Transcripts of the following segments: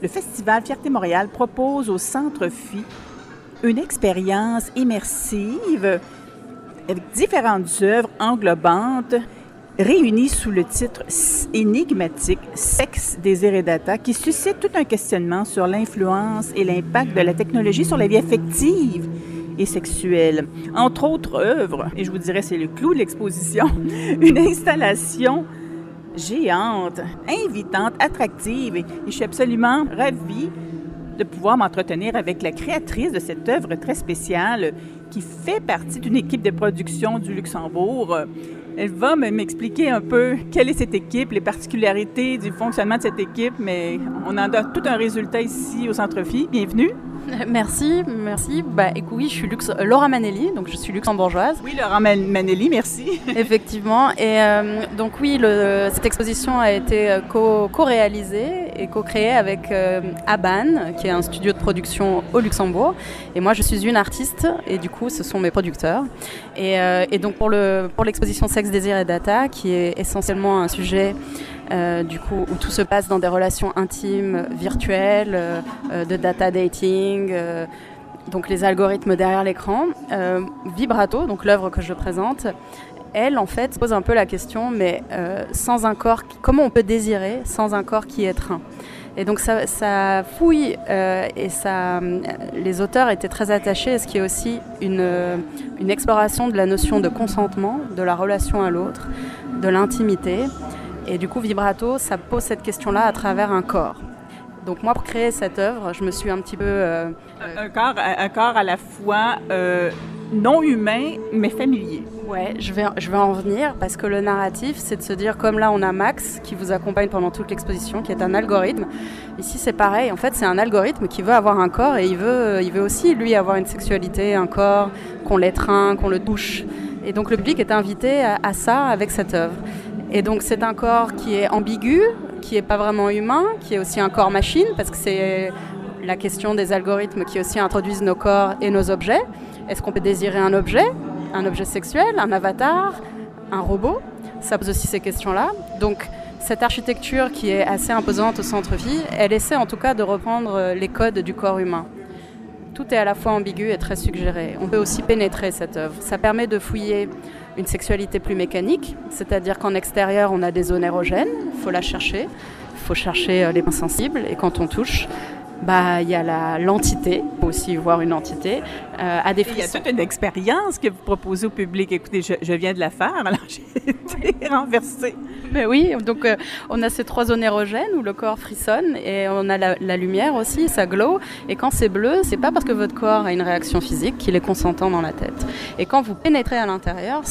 le Festival Fierté Montréal propose au Centre Phi une expérience immersive avec différentes œuvres englobantes réunies sous le titre énigmatique Sexe, désir et data, qui suscite tout un questionnement sur l'influence et l'impact de la technologie sur la vie affective et sexuelle. Entre autres œuvres, et je vous dirais c'est le clou de l'exposition, une installation géante, invitante, attractive, et je suis absolument ravie de pouvoir m'entretenir avec la créatrice de cette œuvre très spéciale qui fait partie d'une équipe de production du Luxembourg. Elle va m'expliquer un peu quelle est cette équipe, les particularités du fonctionnement de cette équipe, mais on en a tout un résultat ici au Centre Phi. Bienvenue. Merci, merci. Bah, écoute, oui, je suis Laura Manelli, donc je suis luxembourgeoise. Oui, Laura Manelli, merci. Effectivement. Et euh, donc oui, le, cette exposition a été euh, co-réalisée et co-créée avec euh, Aban, qui est un studio de production au Luxembourg. Et moi, je suis une artiste, et du coup, ce sont mes producteurs. Et, et donc pour l'exposition pour Sexe, Désir et Data, qui est essentiellement un sujet euh, du coup, où tout se passe dans des relations intimes, virtuelles, euh, euh, de data dating, donc les algorithmes derrière l'écran. Vibrato, donc l'œuvre que je présente, elle, en fait, pose un peu la question, mais sans un corps, comment on peut désirer sans un corps qui est train? Et donc ça, fouille et ça, les auteurs étaient très attachés à ce qui est aussi une exploration de la notion de consentement, de la relation à l'autre, de l'intimité. Et du coup, vibrato, ça pose cette question-là à travers un corps. Donc moi, pour créer cette œuvre, je me suis un petit peu... Euh, un, corps, un corps à la fois euh, non humain, mais familier. Ouais, je vais, je vais en venir parce que le narratif, c'est de se dire, comme là, on a Max qui vous accompagne pendant toute l'exposition, qui est un algorithme. Ici, c'est pareil. En fait, c'est un algorithme qui veut avoir un corps et il veut, il veut aussi, lui, avoir une sexualité, un corps, qu'on l'étreint, qu'on le touche. Et donc, le public est invité à, à ça avec cette œuvre. Et donc c'est un corps qui est ambigu, qui n'est pas vraiment humain, qui est aussi un corps machine, parce que c'est la question des algorithmes qui aussi introduisent nos corps et nos objets. Est-ce qu'on peut désirer un objet, un objet sexuel, un avatar, un robot? Ça pose aussi ces questions-là. Donc cette architecture qui est assez imposante au centre-ville, elle essaie en tout cas de reprendre les codes du corps humain. Tout est à la fois ambigu et très suggéré. On peut aussi pénétrer cette œuvre. Ça permet de fouiller une sexualité plus mécanique, c'est-à-dire qu'en extérieur, on a des zones érogènes, il faut la chercher, il faut chercher euh, les points sensibles, et quand on touche, bah, il y a l'entité, il faut aussi voir une entité, euh, à des Il y a toute une expérience que vous proposez au public. Écoutez, je, viens de la faire, alors j'ai été renversée. Ben oui, donc euh, on a ces trois zones érogènes où le corps frissonne et on a la, la lumière aussi, ça glow. Et quand c'est bleu, c'est pas parce que votre corps a une réaction physique qu'il est consentant dans la tête. Et quand vous pénétrez à l'intérieur,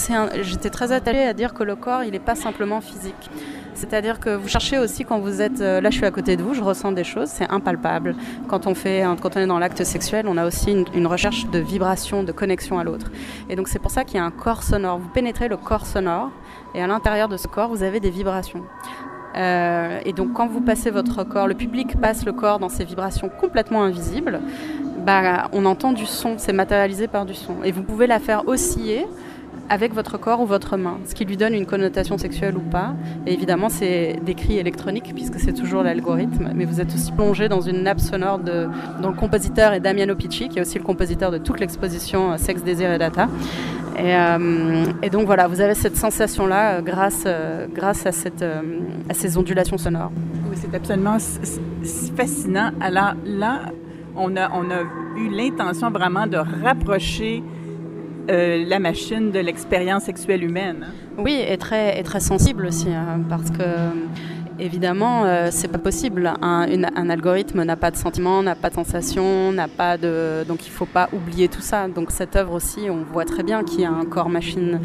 j'étais très attachée à dire que le corps, il n'est pas simplement physique. C'est-à-dire que vous cherchez aussi quand vous êtes euh, là, je suis à côté de vous, je ressens des choses, c'est impalpable. Quand on fait, quand on est dans l'acte sexuel, on a aussi une, recherche de vibration, de connexion à l'autre. Et donc c'est pour ça qu'il y a un corps sonore. Vous pénétrez le corps sonore et à l'intérieur de ce corps, vous avez des vibrations. Euh, et donc quand vous passez votre corps, le public passe le corps dans ces vibrations complètement invisibles, bah, on entend du son, c'est matérialisé par du son. Et vous pouvez la faire osciller avec votre corps ou votre main, ce qui lui donne une connotation sexuelle ou pas. Et évidemment, c'est des cris électroniques, puisque c'est toujours l'algorithme, mais vous êtes aussi plongé dans une nappe sonore de, dont le compositeur est Damiano Picci, qui est aussi le compositeur de toute l'exposition euh, Sex, Désir et Data. Et, euh, et, donc voilà, vous avez cette sensation-là euh, grâce, grâce à, cette, à ces ondulations sonores. Oui, c'est absolument fascinant. Alors là, on a, on a eu l'intention vraiment de rapprocher euh, la machine de l'expérience sexuelle humaine. Oui, et très, et très sensible aussi, hein, parce que évidemment, euh, c'est pas possible. Un, un algorithme n'a pas de sentiments, n'a pas de sensations, n'a pas de. Donc il faut pas oublier tout ça. Donc cette œuvre aussi, on voit très bien qu'il y a un corps machine.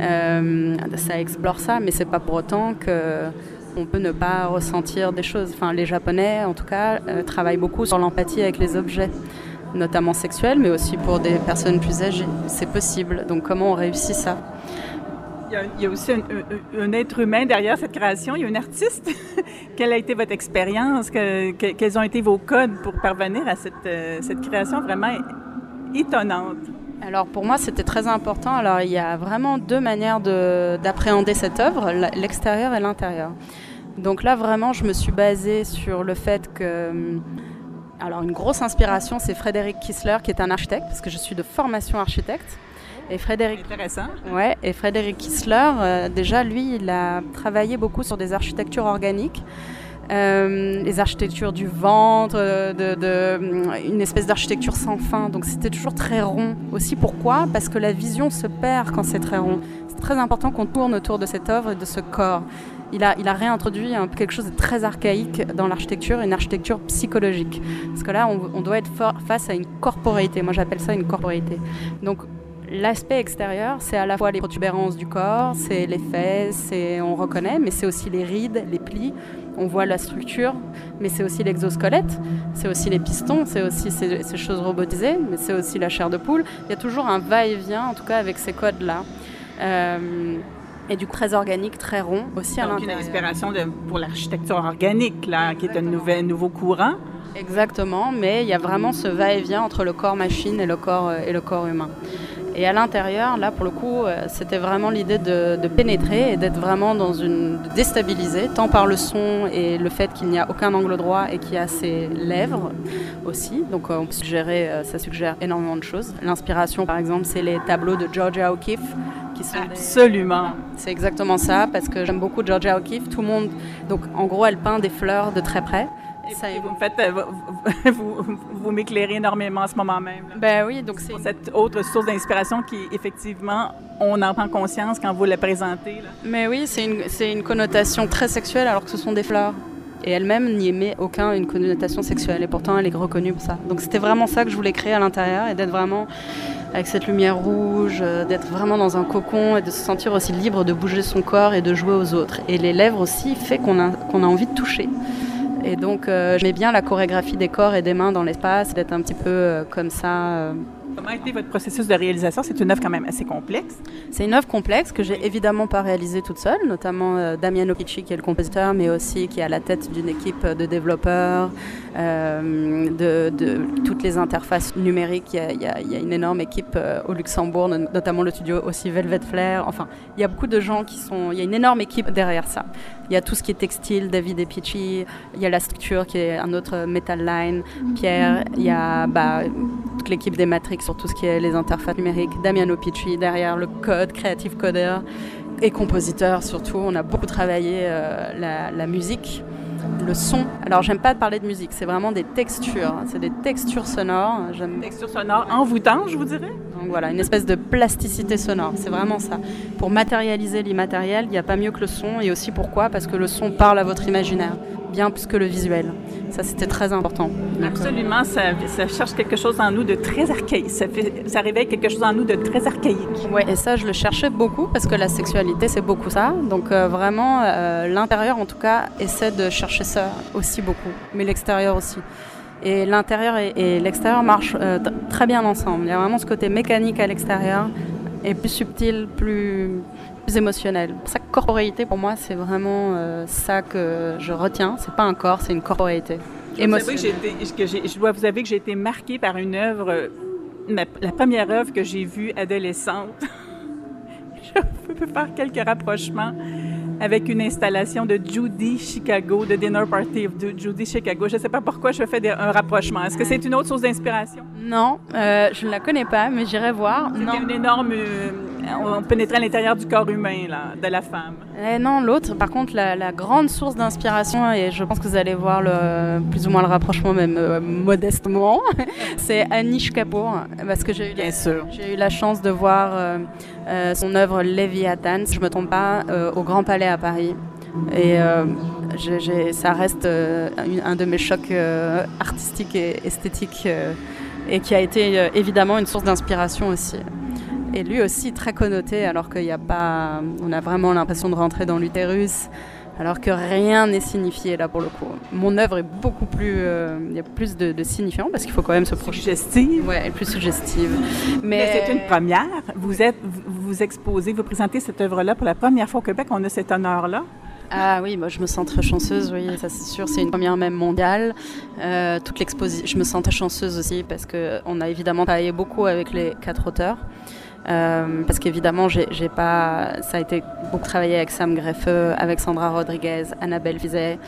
Euh, ça explore ça, mais c'est pas pour autant que on peut ne pas ressentir des choses. Enfin, les Japonais, en tout cas, travaillent beaucoup sur l'empathie avec les objets notamment sexuelle, mais aussi pour des personnes plus âgées. C'est possible. Donc comment on réussit ça? Il y, a, aussi un, être humain derrière cette création. Il y a une artiste. Quelle a été votre expérience? quels ont été vos codes pour parvenir à cette, euh, cette création vraiment étonnante? Alors pour moi, c'était très important. Alors il y a vraiment deux manières d'appréhender cette œuvre, l'extérieur et l'intérieur. Donc là, vraiment, je me suis basée sur le fait que... Alors, une grosse inspiration, c'est Frédéric Kissler, qui est un architecte, parce que je suis de formation architecte. Et Frédéric, intéressant. Ouais, et Frédéric Kissler, euh, déjà, lui, il a travaillé beaucoup sur des architectures organiques. Euh, les architectures du ventre, euh, de, une espèce d'architecture sans fin. Donc c'était toujours très rond. Aussi pourquoi? Parce que la vision se perd quand c'est très rond. C'est très important qu'on tourne autour de cette œuvre et de ce corps. Il a, il a réintroduit quelque chose de très archaïque dans l'architecture, une architecture psychologique. Parce que là, on, doit être face à une corporéité. Moi, j'appelle ça une corporéité. Donc, L'aspect extérieur, c'est à la fois les protubérances du corps, c'est les fesses, on reconnaît, mais c'est aussi les rides, les plis, on voit la structure, mais c'est aussi l'exosquelette, c'est aussi les pistons, c'est aussi ces, choses robotisées, mais c'est aussi la chair de poule. Il y a toujours un va-et-vient, en tout cas avec ces codes-là. Euh, et du coup très organique, très rond aussi à l'intérieur. une inspiration pour l'architecture organique, là, qui est un nouvel, nouveau courant. Exactement, mais il y a vraiment ce va-et-vient entre le corps machine et le corps, euh, et le corps humain. Et à l'intérieur, là, pour le coup, euh, c'était vraiment l'idée de, pénétrer et d'être vraiment dans une. de déstabiliser, tant par le son et le fait qu'il n'y a aucun angle droit et qu'il y a ses lèvres aussi. Donc, euh, on peut suggérer, ça suggère énormément de choses. L'inspiration, par exemple, c'est les tableaux de Georgia O'Keeffe. Qui sont Absolument. C'est exactement ça, parce que j'aime beaucoup Georgia O'Keeffe. Tout le monde. Donc, en gros, elle peint des fleurs de très près. Ça, vous, faites, euh, vous, vous, m'éclairez énormément en ce moment même. Ben oui, donc c'est cette autre source d'inspiration qui, effectivement, on en prend conscience quand vous la présentez. Mais oui, c'est une, une connotation très sexuelle alors que ce sont des fleurs. Et elle-même n'y émet aucun une connotation sexuelle. Et pourtant, elle est reconnue pour ça. Donc c'était vraiment ça que je voulais créer à l'intérieur et d'être vraiment avec cette lumière rouge, euh, d'être vraiment dans un cocon et de se sentir aussi libre de bouger son corps et de jouer aux autres. Et les lèvres aussi fait qu'on a, qu'on a envie de toucher. Et donc, euh, j'aimais bien la chorégraphie des corps et des mains dans l'espace, d'être un petit peu euh, comme ça. Comment a été votre processus de réalisation? C'est une œuvre quand même assez complexe. C'est une œuvre complexe que j'ai évidemment pas réalisée toute seule, notamment Damiano Picci qui est le compositeur, mais aussi qui est à la tête d'une équipe de développeurs, de, toutes les interfaces numériques. Il y a, une énorme équipe au Luxembourg, notamment le studio aussi Velvet Flair. Enfin, il y a beaucoup de gens qui sont. Il y a une énorme équipe derrière ça. Il y a tout ce qui est textile, David et Pichi. Il y a la structure qui est un autre Metal Line, Pierre. Il y a bah, toute l'équipe des Matrix sur tout ce qui est les interfaces numériques. Damiano Pichi derrière le code, Creative Coder et compositeur surtout. On a beaucoup travaillé euh, la, la musique le son. Alors, j'aime pas parler de musique, c'est vraiment des textures. C'est des textures sonores. J'aime... Textures sonores envoûtantes, je vous dirais? Donc voilà, une espèce de plasticité sonore. C'est vraiment ça. Pour matérialiser l'immatériel, il n'y a pas mieux que le son. Et aussi pourquoi? Parce que le son parle à votre imaginaire bien plus que le visuel. Ça, c'était très important. Absolument, ça, cherche quelque chose en nous de très archaïque. Ça, fait, ça réveille quelque chose en nous de très archaïque. Oui, et ça, je le cherchais beaucoup parce que la sexualité, c'est beaucoup ça. Donc, euh, vraiment, euh, l'intérieur, en tout cas, essaie de chercher ça aussi beaucoup, mais l'extérieur aussi. Et l'intérieur et, l'extérieur marchent euh, très bien ensemble. Il y a vraiment ce côté mécanique à l'extérieur et plus subtil, plus émotionnel. Sa corporéité, pour moi, c'est vraiment euh, ça que je retiens. C'est pas un corps, c'est une corporéité. Émotionnelle. je dois vous avouer que j'ai été marquée par une œuvre, la première œuvre que j'ai vue adolescente. je peux faire quelques rapprochements avec une installation de Judy Chicago, de Dinner Party de Judy Chicago. Je ne sais pas pourquoi je fais un rapprochement. Est-ce que c'est une autre source d'inspiration? Non, euh, je ne la connais pas, mais j'irai voir. C'était une énorme... Euh, on pénétrait à l'intérieur du corps humain, là, de la femme. Eh non, l'autre, par contre, la, grande source d'inspiration, et je pense que vous allez voir le, plus ou moins le rapprochement, même euh, modestement, c'est Anish Kapoor. Parce que j'ai eu, j'ai eu la chance de voir son œuvre Leviathan, si je ne me trompe pas, au Grand Palais à Paris. Et euh, ça reste euh, un de mes chocs euh, artistiques et esthétiques et qui a été évidemment une source d'inspiration aussi. Et lui aussi très connoté alors qu'il n'y a pas... On a vraiment l'impression de rentrer dans l'utérus alors que rien n'est signifié là pour le coup. Mon œuvre est beaucoup plus, il y a plus de, de signifiants parce qu'il faut quand même se projeter. Suggestive. Ouais, plus suggestive. Mais, c'est une première. Vous êtes, vous, exposez, vous présentez cette œuvre-là pour la première fois au Québec. On a cet honneur-là. Ah oui, moi je me sens très chanceuse, oui, ça c'est sûr, c'est une première même mondiale. Euh, toute l'exposition, je me sens très chanceuse aussi parce qu'on a évidemment travaillé beaucoup avec les quatre auteurs. Euh, parce qu'évidemment, j'ai pas, ça a été beaucoup travaillé avec Sam Greffeux, avec Sandra Rodriguez, Annabelle Vizet,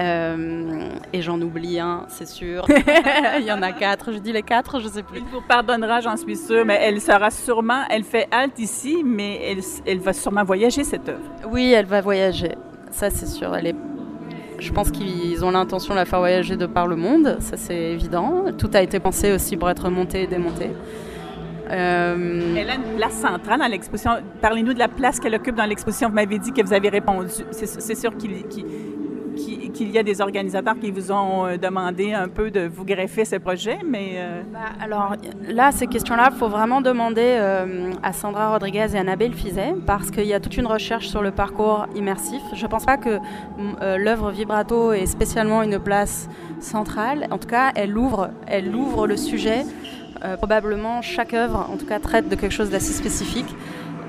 euh, et j'en oublie un, c'est sûr. Il y en a quatre, je dis les quatre, je sais plus. Il vous pardonnera, j'en suis sûre, mais elle sera sûrement, elle fait halte ici, mais elle, elle va sûrement voyager cette œuvre. Oui, elle va voyager, ça c'est sûr. Elle est je pense qu'ils ont l'intention de la faire voyager de par le monde, ça c'est évident. Tout a été pensé aussi pour être monté et démonté. Euh, Elle a une place centrale dans l'exposition. Parlez-nous de la place qu'elle occupe dans l'exposition. Vous m'avez dit que vous avez répondu. C'est sûr qu'il y a des organisateurs qui vous ont euh, demandé un peu de vous greffer ce projet, mais... Euh, bah, alors là, ces questions-là, il faut vraiment demander à Sandra Rodriguez et Annabelle Fizet, parce qu'il y a toute une recherche sur le parcours immersif. Je ne pense pas que l'œuvre Vibrato ait spécialement une place centrale. En tout cas, elle ouvre, elle ouvre le sujet euh, probablement chaque œuvre, en tout cas, traite de quelque chose d'assez spécifique.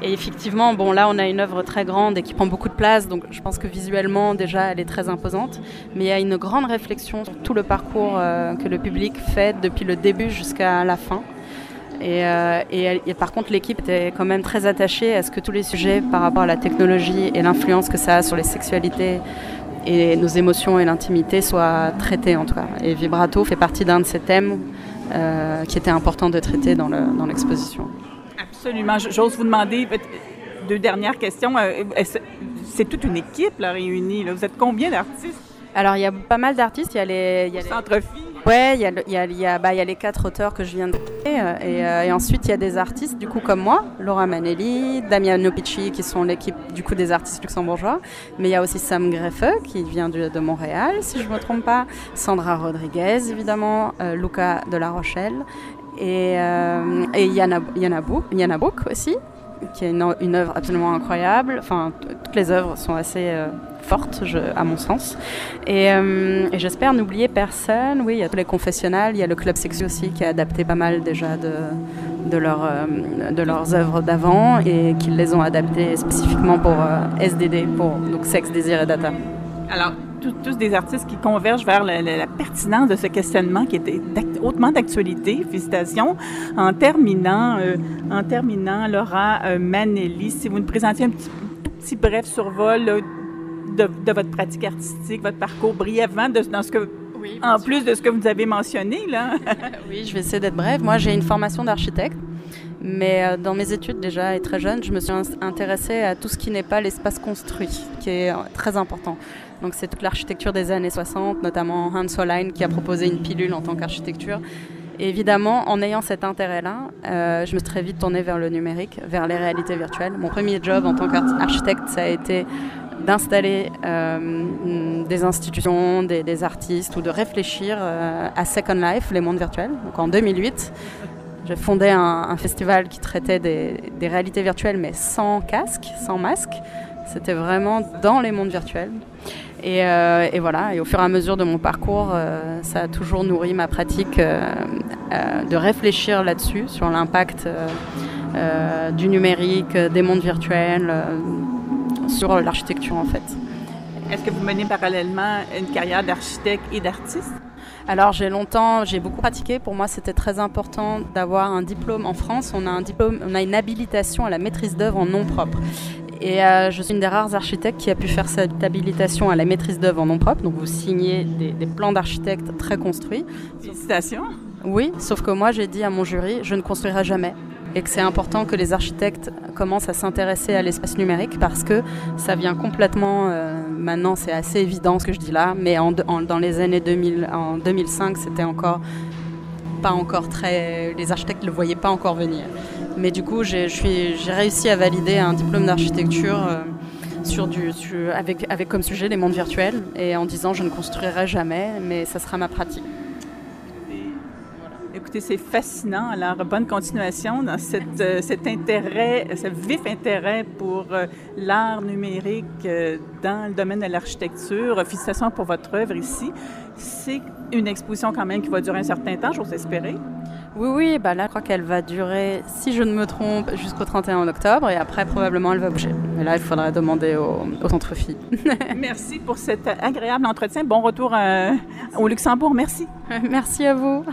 Et effectivement, bon, là, on a une œuvre très grande et qui prend beaucoup de place, donc je pense que visuellement, déjà, elle est très imposante. Mais il y a une grande réflexion sur tout le parcours euh, que le public fait depuis le début jusqu'à la fin. Et, euh, et, par contre, l'équipe était quand même très attachée à ce que tous les sujets par rapport à la technologie et l'influence que ça a sur les sexualités et nos émotions et l'intimité soient traités, en tout cas. Et Vibrato fait partie d'un de ces thèmes euh, qui était important de traiter dans l'exposition. Absolument. J'ose vous demander deux dernières questions. Euh, c'est toute une équipe là, réunie. Vous êtes combien d'artistes? Alors, il y a pas mal d'artistes. Il y a les. Il y a les... Ouais, il y, a, y, a, y, a, bah, y a les quatre auteurs que je viens de et, euh, et ensuite il y a des artistes du coup comme moi, Laura Manelli, Damiano Picci qui sont l'équipe du coup des artistes luxembourgeois, mais il y a aussi Sam Greffeux qui vient de, de Montréal si je ne me trompe pas, Sandra Rodriguez évidemment, euh, Luca de La Rochelle et, euh, et Yana, Yana, Yana Book aussi qui est une, œuvre absolument incroyable. Enfin, toutes les œuvres sont assez euh, fortes, à mon sens. Et, euh, et j'espère n'oublier personne. Oui, il y a tous les confessionnals, il y a le Club Sexy aussi qui a adapté pas mal déjà de, euh, leurs œuvres d'avant et qui les ont adaptées spécifiquement pour SDD, pour donc sexe, désir et data. Alors, tous des artistes qui convergent vers la, pertinence de ce questionnement qui était hautement d'actualité. Félicitations. En terminant, euh, en terminant Laura euh, Manelli, si vous nous présentiez un petit, petit bref survol de, de, votre pratique artistique, votre parcours brièvement, de, dans ce que en plus de ce que vous avez mentionné, là. oui, je vais essayer d'être brève. Moi, j'ai une formation d'architecte. Mais euh, dans mes études déjà et très jeune, je me suis intéressée à tout ce qui n'est pas l'espace construit, qui est très important. Donc c'est toute l'architecture des années 60, notamment Hans Hollein qui a proposé une pilule en tant qu'architecture. Évidemment, en ayant cet intérêt-là, euh, je me suis très vite tournée vers le numérique, vers les réalités virtuelles. Mon premier job en tant qu'architecte, ça a été d'installer euh, des institutions, des, artistes ou de réfléchir euh, à Second Life, les mondes virtuels. Donc en 2008, j'ai fondé un, festival qui traitait des, réalités virtuelles mais sans casque, sans masque. C'était vraiment dans les mondes virtuels. Euh, et, voilà, et au fur et à mesure de mon parcours, euh, ça a toujours nourri ma pratique euh, de réfléchir là-dessus, sur l'impact du numérique, des mondes virtuels, sur l'architecture en fait. Est-ce que vous menez parallèlement une carrière d'architecte et d'artiste? Alors j'ai longtemps, j'ai beaucoup pratiqué. Pour moi, c'était très important d'avoir un diplôme en France. On a un diplôme, on a une habilitation à la maîtrise d'œuvre en nom propre. Et euh, je suis une des rares architectes qui a pu faire cette habilitation à la maîtrise d'œuvre en nom propre. Donc vous signez des, plans d'architecte très construits. Félicitations. Oui, sauf que moi j'ai dit à mon jury, je ne construirai jamais. Et que c'est important que les architectes commencent à s'intéresser à l'espace numérique parce que ça vient complètement. Euh, maintenant, c'est assez évident ce que je dis là, mais dans les années 2000, en 2005, c'était encore pas encore très. Les architectes ne le voyaient pas encore venir. Mais du coup, j'ai réussi à valider un diplôme d'architecture euh, sur avec, avec comme sujet les mondes virtuels et en disant je ne construirai jamais, mais ça sera ma pratique. Écoutez, c'est fascinant. Alors, bonne continuation dans cette, euh, cet intérêt, ce vif intérêt pour euh, l'art numérique dans le domaine de l'architecture. Félicitations pour votre œuvre ici. C'est une exposition quand même qui va durer un certain temps, j'ose espérer. Oui, oui, bah là, je crois qu'elle va durer, si je ne me trompe, jusqu'au 31 octobre et après, probablement, elle va bouger. Mais là, il faudra demander au, au centre fille. merci pour cet agréable entretien. Bon retour euh, au Luxembourg. Merci. Merci à vous.